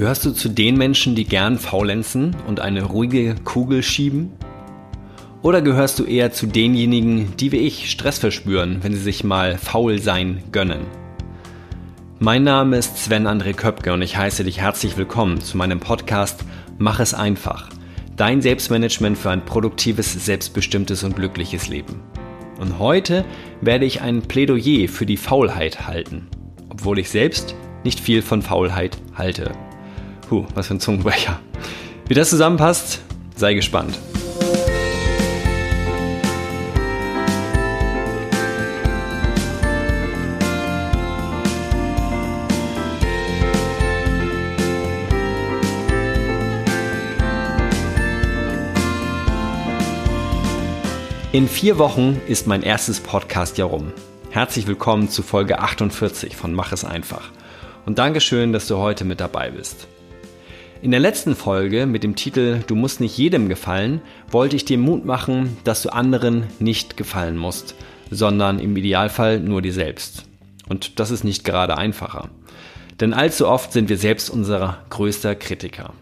Gehörst du zu den Menschen, die gern faulenzen und eine ruhige Kugel schieben? Oder gehörst du eher zu denjenigen, die wie ich Stress verspüren, wenn sie sich mal faul sein gönnen? Mein Name ist Sven André Köpke und ich heiße dich herzlich willkommen zu meinem Podcast Mach es einfach. Dein Selbstmanagement für ein produktives, selbstbestimmtes und glückliches Leben. Und heute werde ich ein Plädoyer für die Faulheit halten, obwohl ich selbst nicht viel von Faulheit halte. Puh, was für ein Zungenbrecher. Wie das zusammenpasst, sei gespannt. In vier Wochen ist mein erstes Podcast ja rum. Herzlich willkommen zu Folge 48 von Mach es einfach. Und Dankeschön, dass du heute mit dabei bist. In der letzten Folge mit dem Titel Du musst nicht jedem gefallen, wollte ich dir Mut machen, dass du anderen nicht gefallen musst, sondern im Idealfall nur dir selbst. Und das ist nicht gerade einfacher. Denn allzu oft sind wir selbst unser größter Kritiker.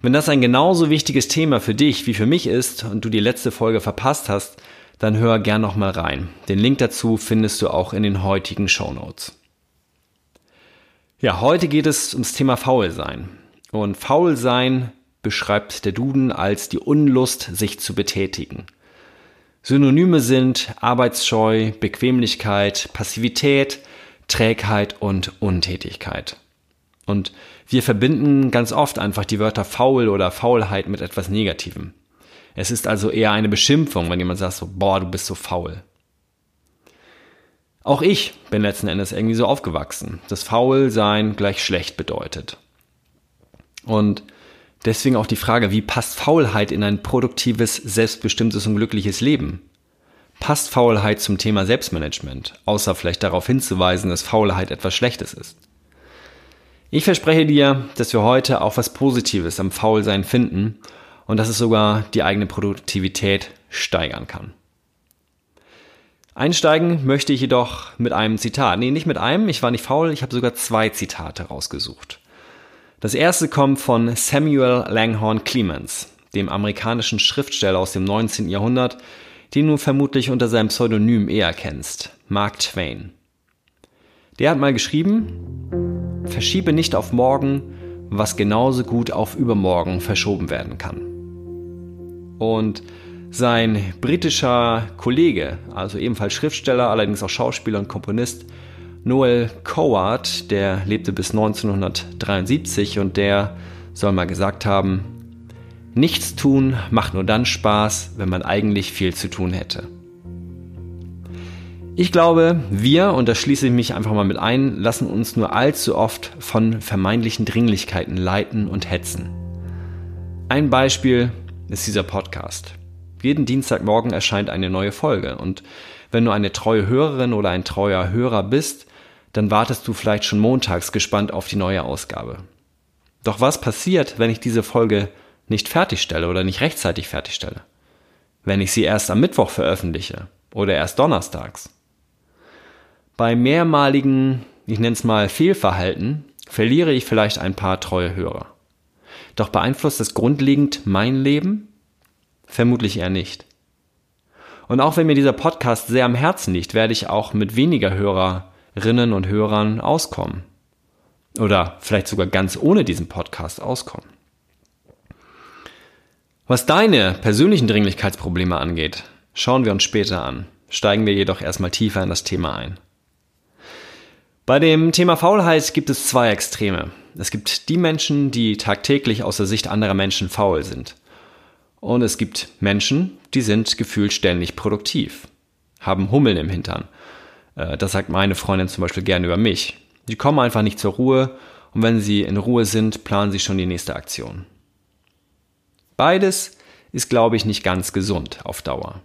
Wenn das ein genauso wichtiges Thema für dich wie für mich ist und du die letzte Folge verpasst hast, dann hör gern noch mal rein. Den Link dazu findest du auch in den heutigen Show Notes. Ja, heute geht es ums Thema Faulsein. Und Faulsein beschreibt der Duden als die Unlust, sich zu betätigen. Synonyme sind Arbeitsscheu, Bequemlichkeit, Passivität, Trägheit und Untätigkeit. Und wir verbinden ganz oft einfach die Wörter faul oder Faulheit mit etwas Negativem. Es ist also eher eine Beschimpfung, wenn jemand sagt so, boah, du bist so faul. Auch ich bin letzten Endes irgendwie so aufgewachsen, dass faul sein gleich schlecht bedeutet. Und deswegen auch die Frage, wie passt Faulheit in ein produktives, selbstbestimmtes und glückliches Leben? Passt Faulheit zum Thema Selbstmanagement, außer vielleicht darauf hinzuweisen, dass Faulheit etwas Schlechtes ist? Ich verspreche dir, dass wir heute auch was Positives am Faulsein finden und dass es sogar die eigene Produktivität steigern kann. Einsteigen möchte ich jedoch mit einem Zitat. Nee, nicht mit einem, ich war nicht faul, ich habe sogar zwei Zitate rausgesucht. Das erste kommt von Samuel Langhorne Clemens, dem amerikanischen Schriftsteller aus dem 19. Jahrhundert, den du vermutlich unter seinem Pseudonym eher kennst, Mark Twain. Der hat mal geschrieben, verschiebe nicht auf morgen, was genauso gut auf übermorgen verschoben werden kann. Und sein britischer Kollege, also ebenfalls Schriftsteller, allerdings auch Schauspieler und Komponist, Noel Coward, der lebte bis 1973 und der soll mal gesagt haben, nichts tun macht nur dann Spaß, wenn man eigentlich viel zu tun hätte. Ich glaube, wir, und da schließe ich mich einfach mal mit ein, lassen uns nur allzu oft von vermeintlichen Dringlichkeiten leiten und hetzen. Ein Beispiel ist dieser Podcast. Jeden Dienstagmorgen erscheint eine neue Folge. Und wenn du eine treue Hörerin oder ein treuer Hörer bist, dann wartest du vielleicht schon montags gespannt auf die neue Ausgabe. Doch was passiert, wenn ich diese Folge nicht fertigstelle oder nicht rechtzeitig fertigstelle? Wenn ich sie erst am Mittwoch veröffentliche oder erst donnerstags? Bei mehrmaligen, ich nenne es mal Fehlverhalten, verliere ich vielleicht ein paar treue Hörer. Doch beeinflusst das grundlegend mein Leben? Vermutlich eher nicht. Und auch wenn mir dieser Podcast sehr am Herzen liegt, werde ich auch mit weniger Hörerinnen und Hörern auskommen. Oder vielleicht sogar ganz ohne diesen Podcast auskommen. Was deine persönlichen Dringlichkeitsprobleme angeht, schauen wir uns später an. Steigen wir jedoch erstmal tiefer in das Thema ein. Bei dem Thema Faulheit gibt es zwei Extreme. Es gibt die Menschen, die tagtäglich aus der Sicht anderer Menschen faul sind. Und es gibt Menschen, die sind gefühlt ständig produktiv, haben Hummeln im Hintern. Äh, das sagt meine Freundin zum Beispiel gerne über mich. Sie kommen einfach nicht zur Ruhe und wenn sie in Ruhe sind, planen sie schon die nächste Aktion. Beides ist, glaube ich, nicht ganz gesund auf Dauer.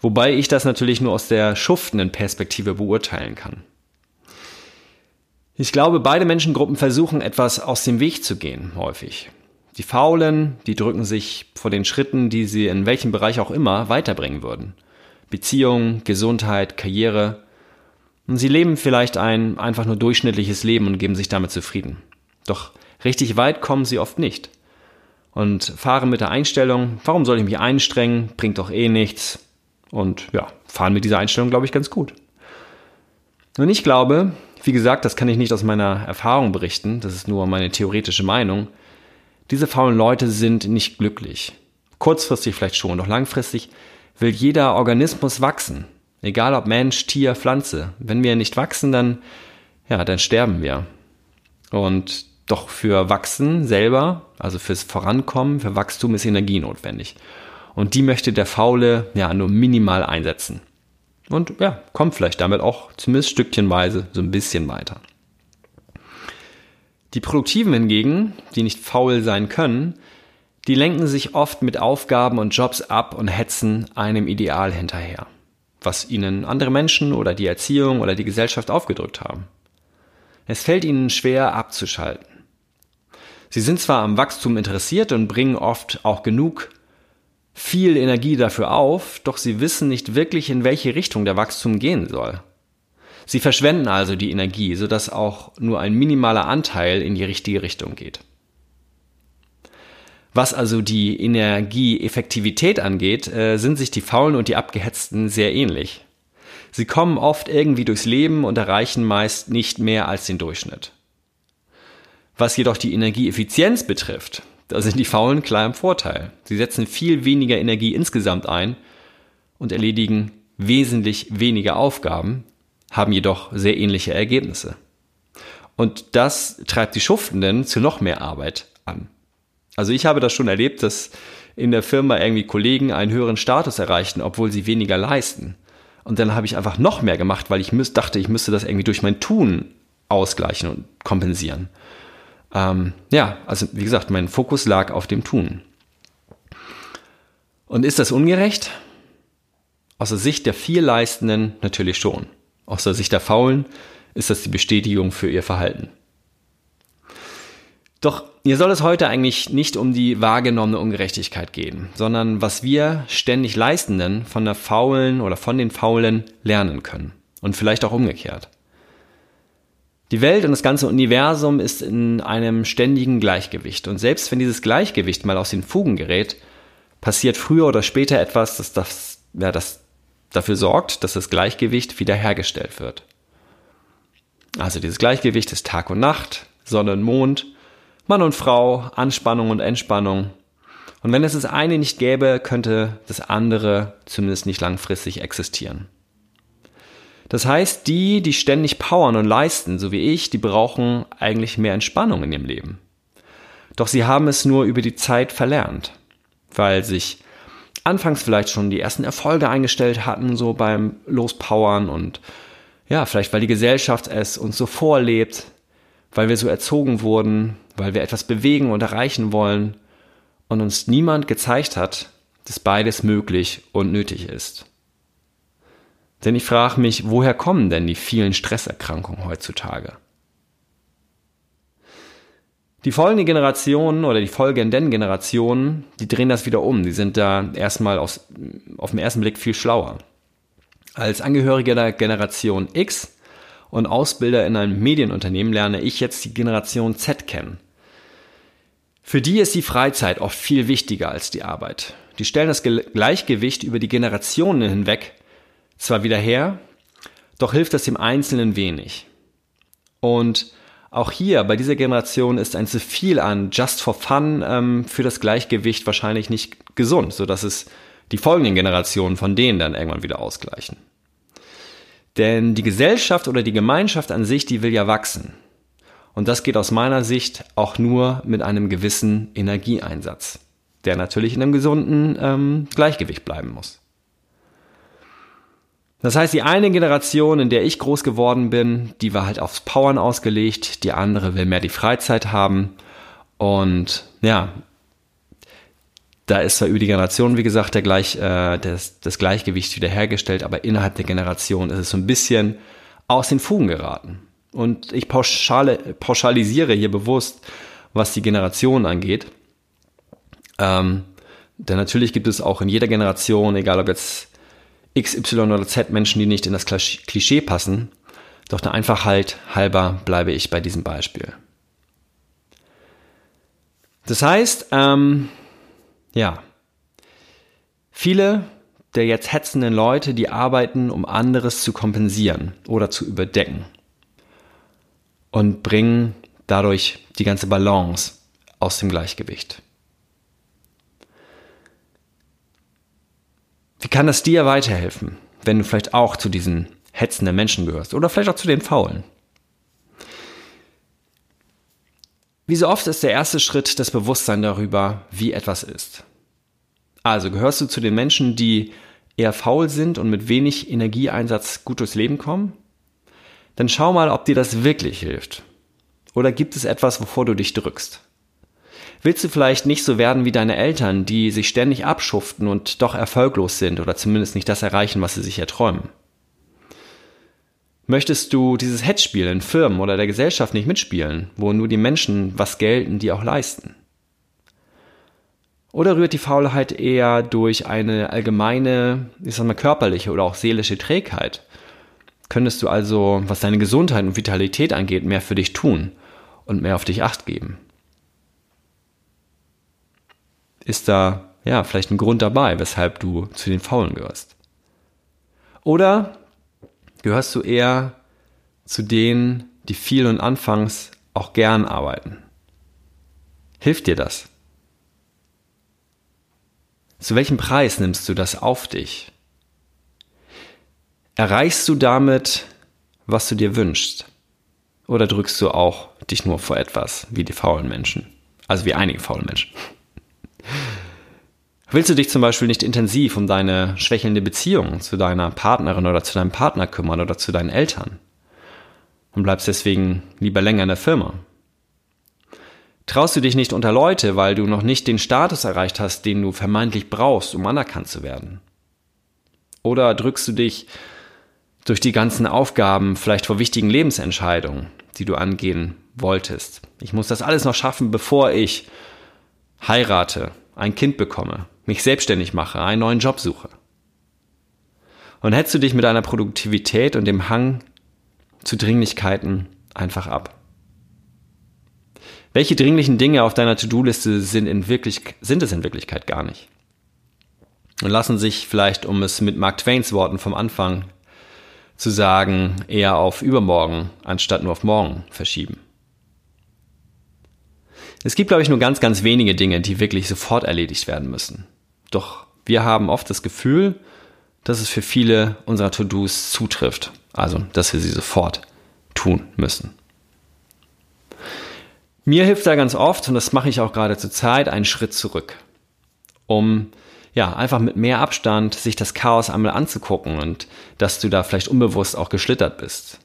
Wobei ich das natürlich nur aus der schuftenden Perspektive beurteilen kann. Ich glaube, beide Menschengruppen versuchen etwas aus dem Weg zu gehen, häufig. Die Faulen, die drücken sich vor den Schritten, die sie in welchem Bereich auch immer weiterbringen würden. Beziehung, Gesundheit, Karriere. Und sie leben vielleicht ein einfach nur durchschnittliches Leben und geben sich damit zufrieden. Doch richtig weit kommen sie oft nicht. Und fahren mit der Einstellung, warum soll ich mich einstrengen, bringt doch eh nichts. Und ja, fahren mit dieser Einstellung, glaube ich, ganz gut. Und ich glaube, wie gesagt, das kann ich nicht aus meiner Erfahrung berichten, das ist nur meine theoretische Meinung, diese faulen Leute sind nicht glücklich. Kurzfristig vielleicht schon, doch langfristig will jeder Organismus wachsen. Egal ob Mensch, Tier, Pflanze. Wenn wir nicht wachsen, dann, ja, dann sterben wir. Und doch für Wachsen selber, also fürs Vorankommen, für Wachstum ist Energie notwendig. Und die möchte der Faule ja nur minimal einsetzen. Und ja, kommt vielleicht damit auch zumindest stückchenweise so ein bisschen weiter. Die Produktiven hingegen, die nicht faul sein können, die lenken sich oft mit Aufgaben und Jobs ab und hetzen einem Ideal hinterher, was ihnen andere Menschen oder die Erziehung oder die Gesellschaft aufgedrückt haben. Es fällt ihnen schwer abzuschalten. Sie sind zwar am Wachstum interessiert und bringen oft auch genug viel Energie dafür auf, doch sie wissen nicht wirklich, in welche Richtung der Wachstum gehen soll. Sie verschwenden also die Energie, sodass auch nur ein minimaler Anteil in die richtige Richtung geht. Was also die Energieeffektivität angeht, äh, sind sich die Faulen und die Abgehetzten sehr ähnlich. Sie kommen oft irgendwie durchs Leben und erreichen meist nicht mehr als den Durchschnitt. Was jedoch die Energieeffizienz betrifft, da sind die Faulen klar im Vorteil. Sie setzen viel weniger Energie insgesamt ein und erledigen wesentlich weniger Aufgaben, haben jedoch sehr ähnliche Ergebnisse. Und das treibt die Schuftenden zu noch mehr Arbeit an. Also ich habe das schon erlebt, dass in der Firma irgendwie Kollegen einen höheren Status erreichten, obwohl sie weniger leisten. Und dann habe ich einfach noch mehr gemacht, weil ich dachte, ich müsste das irgendwie durch mein Tun ausgleichen und kompensieren. Ähm, ja, also wie gesagt, mein Fokus lag auf dem Tun. Und ist das ungerecht? Aus der Sicht der viel Leistenden natürlich schon. Aus der Sicht der Faulen ist das die Bestätigung für ihr Verhalten. Doch hier soll es heute eigentlich nicht um die wahrgenommene Ungerechtigkeit gehen, sondern was wir ständig Leistenden von der Faulen oder von den Faulen lernen können. Und vielleicht auch umgekehrt. Die Welt und das ganze Universum ist in einem ständigen Gleichgewicht. Und selbst wenn dieses Gleichgewicht mal aus den Fugen gerät, passiert früher oder später etwas, das, das, ja, das dafür sorgt, dass das Gleichgewicht wiederhergestellt wird. Also dieses Gleichgewicht ist Tag und Nacht, Sonne und Mond, Mann und Frau, Anspannung und Entspannung. Und wenn es das eine nicht gäbe, könnte das andere zumindest nicht langfristig existieren. Das heißt, die, die ständig powern und leisten, so wie ich, die brauchen eigentlich mehr Entspannung in ihrem Leben. Doch sie haben es nur über die Zeit verlernt, weil sich anfangs vielleicht schon die ersten Erfolge eingestellt hatten, so beim Lospowern und ja, vielleicht weil die Gesellschaft es uns so vorlebt, weil wir so erzogen wurden, weil wir etwas bewegen und erreichen wollen und uns niemand gezeigt hat, dass beides möglich und nötig ist. Denn ich frage mich, woher kommen denn die vielen Stresserkrankungen heutzutage? Die folgende Generation oder die folgenden Generationen, die drehen das wieder um. Die sind da erstmal aus, auf den ersten Blick viel schlauer. Als Angehöriger der Generation X und Ausbilder in einem Medienunternehmen lerne ich jetzt die Generation Z kennen. Für die ist die Freizeit oft viel wichtiger als die Arbeit. Die stellen das Gleichgewicht über die Generationen hinweg zwar wieder her, doch hilft das dem Einzelnen wenig. Und auch hier bei dieser Generation ist ein zu viel an Just for Fun ähm, für das Gleichgewicht wahrscheinlich nicht gesund, so dass es die folgenden Generationen von denen dann irgendwann wieder ausgleichen. Denn die Gesellschaft oder die Gemeinschaft an sich, die will ja wachsen. Und das geht aus meiner Sicht auch nur mit einem gewissen Energieeinsatz, der natürlich in einem gesunden ähm, Gleichgewicht bleiben muss. Das heißt, die eine Generation, in der ich groß geworden bin, die war halt aufs Powern ausgelegt, die andere will mehr die Freizeit haben. Und ja, da ist zwar über die Generation, wie gesagt, der Gleich, äh, das, das Gleichgewicht wiederhergestellt, aber innerhalb der Generation ist es so ein bisschen aus den Fugen geraten. Und ich pauschale, pauschalisiere hier bewusst, was die Generation angeht. Ähm, denn natürlich gibt es auch in jeder Generation, egal ob jetzt X, Y oder Z Menschen, die nicht in das Klischee passen. Doch der Einfachheit halber bleibe ich bei diesem Beispiel. Das heißt, ähm, ja, viele der jetzt hetzenden Leute, die arbeiten, um anderes zu kompensieren oder zu überdecken und bringen dadurch die ganze Balance aus dem Gleichgewicht. Wie kann das dir weiterhelfen, wenn du vielleicht auch zu diesen hetzenden Menschen gehörst oder vielleicht auch zu den Faulen? Wie so oft ist der erste Schritt das Bewusstsein darüber, wie etwas ist. Also gehörst du zu den Menschen, die eher faul sind und mit wenig Energieeinsatz gut durchs Leben kommen? Dann schau mal, ob dir das wirklich hilft. Oder gibt es etwas, wovor du dich drückst? Willst du vielleicht nicht so werden wie deine Eltern, die sich ständig abschuften und doch erfolglos sind oder zumindest nicht das erreichen, was sie sich erträumen? Möchtest du dieses Hetzspiel in Firmen oder der Gesellschaft nicht mitspielen, wo nur die Menschen was gelten, die auch leisten? Oder rührt die Faulheit eher durch eine allgemeine, ich sag mal, körperliche oder auch seelische Trägheit? Könntest du also, was deine Gesundheit und Vitalität angeht, mehr für dich tun und mehr auf dich acht geben? Ist da, ja, vielleicht ein Grund dabei, weshalb du zu den Faulen gehörst? Oder gehörst du eher zu denen, die viel und anfangs auch gern arbeiten? Hilft dir das? Zu welchem Preis nimmst du das auf dich? Erreichst du damit, was du dir wünschst? Oder drückst du auch dich nur vor etwas, wie die faulen Menschen? Also wie einige faulen Menschen. Willst du dich zum Beispiel nicht intensiv um deine schwächelnde Beziehung zu deiner Partnerin oder zu deinem Partner kümmern oder zu deinen Eltern? Und bleibst deswegen lieber länger in der Firma? Traust du dich nicht unter Leute, weil du noch nicht den Status erreicht hast, den du vermeintlich brauchst, um anerkannt zu werden? Oder drückst du dich durch die ganzen Aufgaben vielleicht vor wichtigen Lebensentscheidungen, die du angehen wolltest? Ich muss das alles noch schaffen, bevor ich heirate, ein Kind bekomme, mich selbstständig mache, einen neuen Job suche. Und hättest du dich mit deiner Produktivität und dem Hang zu Dringlichkeiten einfach ab. Welche dringlichen Dinge auf deiner To-Do-Liste sind, sind es in Wirklichkeit gar nicht? Und lassen sich vielleicht, um es mit Mark Twains Worten vom Anfang zu sagen, eher auf übermorgen anstatt nur auf morgen verschieben. Es gibt, glaube ich, nur ganz, ganz wenige Dinge, die wirklich sofort erledigt werden müssen. Doch wir haben oft das Gefühl, dass es für viele unserer To-Dos zutrifft. Also, dass wir sie sofort tun müssen. Mir hilft da ganz oft, und das mache ich auch gerade zur Zeit, einen Schritt zurück, um ja, einfach mit mehr Abstand sich das Chaos einmal anzugucken und dass du da vielleicht unbewusst auch geschlittert bist.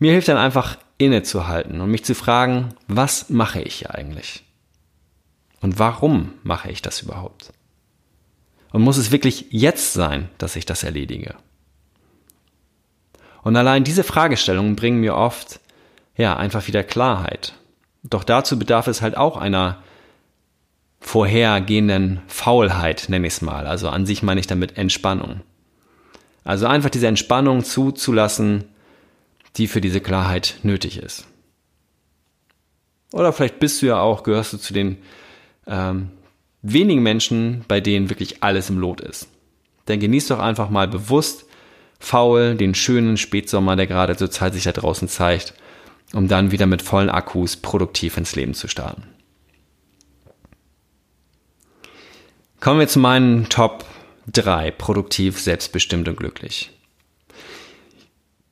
Mir hilft dann einfach innezuhalten und mich zu fragen, was mache ich hier eigentlich? Und warum mache ich das überhaupt? Und muss es wirklich jetzt sein, dass ich das erledige? Und allein diese Fragestellungen bringen mir oft ja, einfach wieder Klarheit. Doch dazu bedarf es halt auch einer vorhergehenden Faulheit, nenne ich es mal. Also an sich meine ich damit Entspannung. Also einfach diese Entspannung zuzulassen, die für diese Klarheit nötig ist. Oder vielleicht bist du ja auch, gehörst du zu den ähm, wenigen Menschen, bei denen wirklich alles im Lot ist. Dann genieß doch einfach mal bewusst faul den schönen Spätsommer, der gerade zur Zeit sich da draußen zeigt um dann wieder mit vollen Akkus produktiv ins Leben zu starten. Kommen wir zu meinen Top 3, produktiv, selbstbestimmt und glücklich.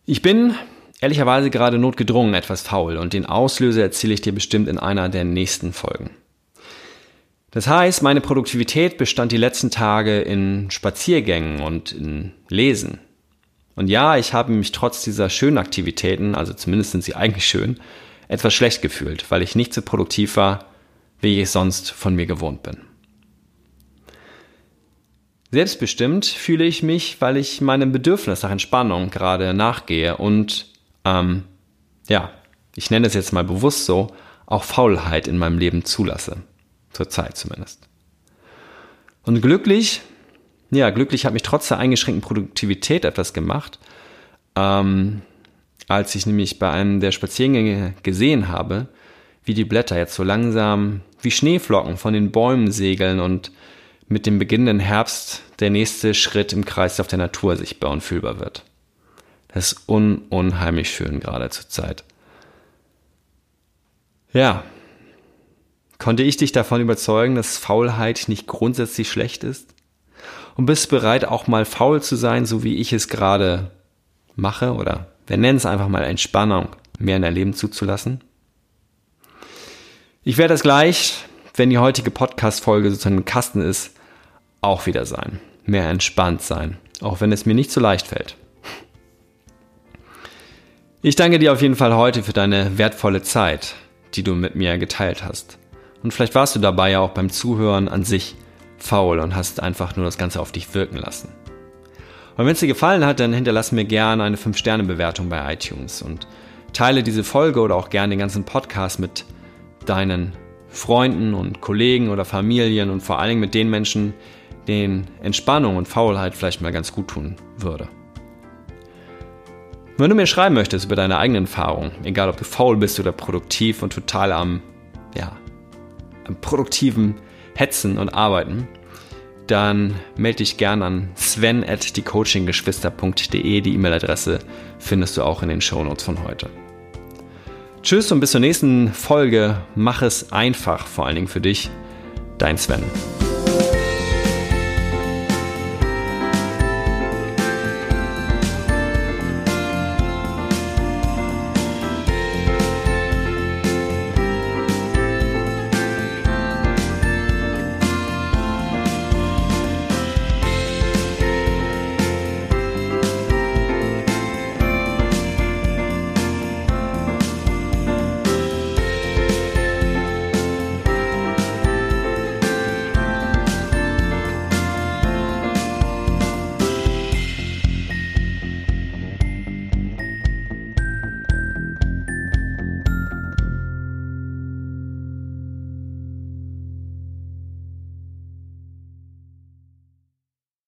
Ich bin ehrlicherweise gerade notgedrungen etwas faul und den Auslöser erzähle ich dir bestimmt in einer der nächsten Folgen. Das heißt, meine Produktivität bestand die letzten Tage in Spaziergängen und in Lesen. Und ja, ich habe mich trotz dieser schönen Aktivitäten, also zumindest sind sie eigentlich schön, etwas schlecht gefühlt, weil ich nicht so produktiv war, wie ich sonst von mir gewohnt bin. Selbstbestimmt fühle ich mich, weil ich meinem Bedürfnis nach Entspannung gerade nachgehe und, ähm, ja, ich nenne es jetzt mal bewusst so, auch Faulheit in meinem Leben zulasse. Zurzeit zumindest. Und glücklich ja, glücklich hat mich trotz der eingeschränkten Produktivität etwas gemacht. Ähm, als ich nämlich bei einem der Spaziergänge gesehen habe, wie die Blätter jetzt so langsam wie Schneeflocken von den Bäumen segeln und mit dem beginnenden Herbst der nächste Schritt im Kreislauf der Natur sichtbar und fühlbar wird. Das ist un unheimlich schön gerade zur Zeit. Ja. Konnte ich dich davon überzeugen, dass Faulheit nicht grundsätzlich schlecht ist? Und bist bereit, auch mal faul zu sein, so wie ich es gerade mache? Oder wir nennen es einfach mal Entspannung, mehr in dein Leben zuzulassen? Ich werde es gleich, wenn die heutige Podcast-Folge sozusagen im Kasten ist, auch wieder sein. Mehr entspannt sein. Auch wenn es mir nicht so leicht fällt. Ich danke dir auf jeden Fall heute für deine wertvolle Zeit, die du mit mir geteilt hast. Und vielleicht warst du dabei ja auch beim Zuhören an sich faul und hast einfach nur das Ganze auf dich wirken lassen. Und wenn es dir gefallen hat, dann hinterlass mir gerne eine 5-Sterne-Bewertung bei iTunes und teile diese Folge oder auch gerne den ganzen Podcast mit deinen Freunden und Kollegen oder Familien und vor allen Dingen mit den Menschen, denen Entspannung und Faulheit vielleicht mal ganz gut tun würde. Wenn du mir schreiben möchtest über deine eigenen Erfahrungen, egal ob du faul bist oder produktiv und total am, ja, am produktiven Hetzen und Arbeiten, dann melde dich gern an sven at diecoachinggeschwister.de. Die E-Mail-Adresse findest du auch in den Shownotes von heute. Tschüss und bis zur nächsten Folge. Mach es einfach, vor allen Dingen für dich. Dein Sven.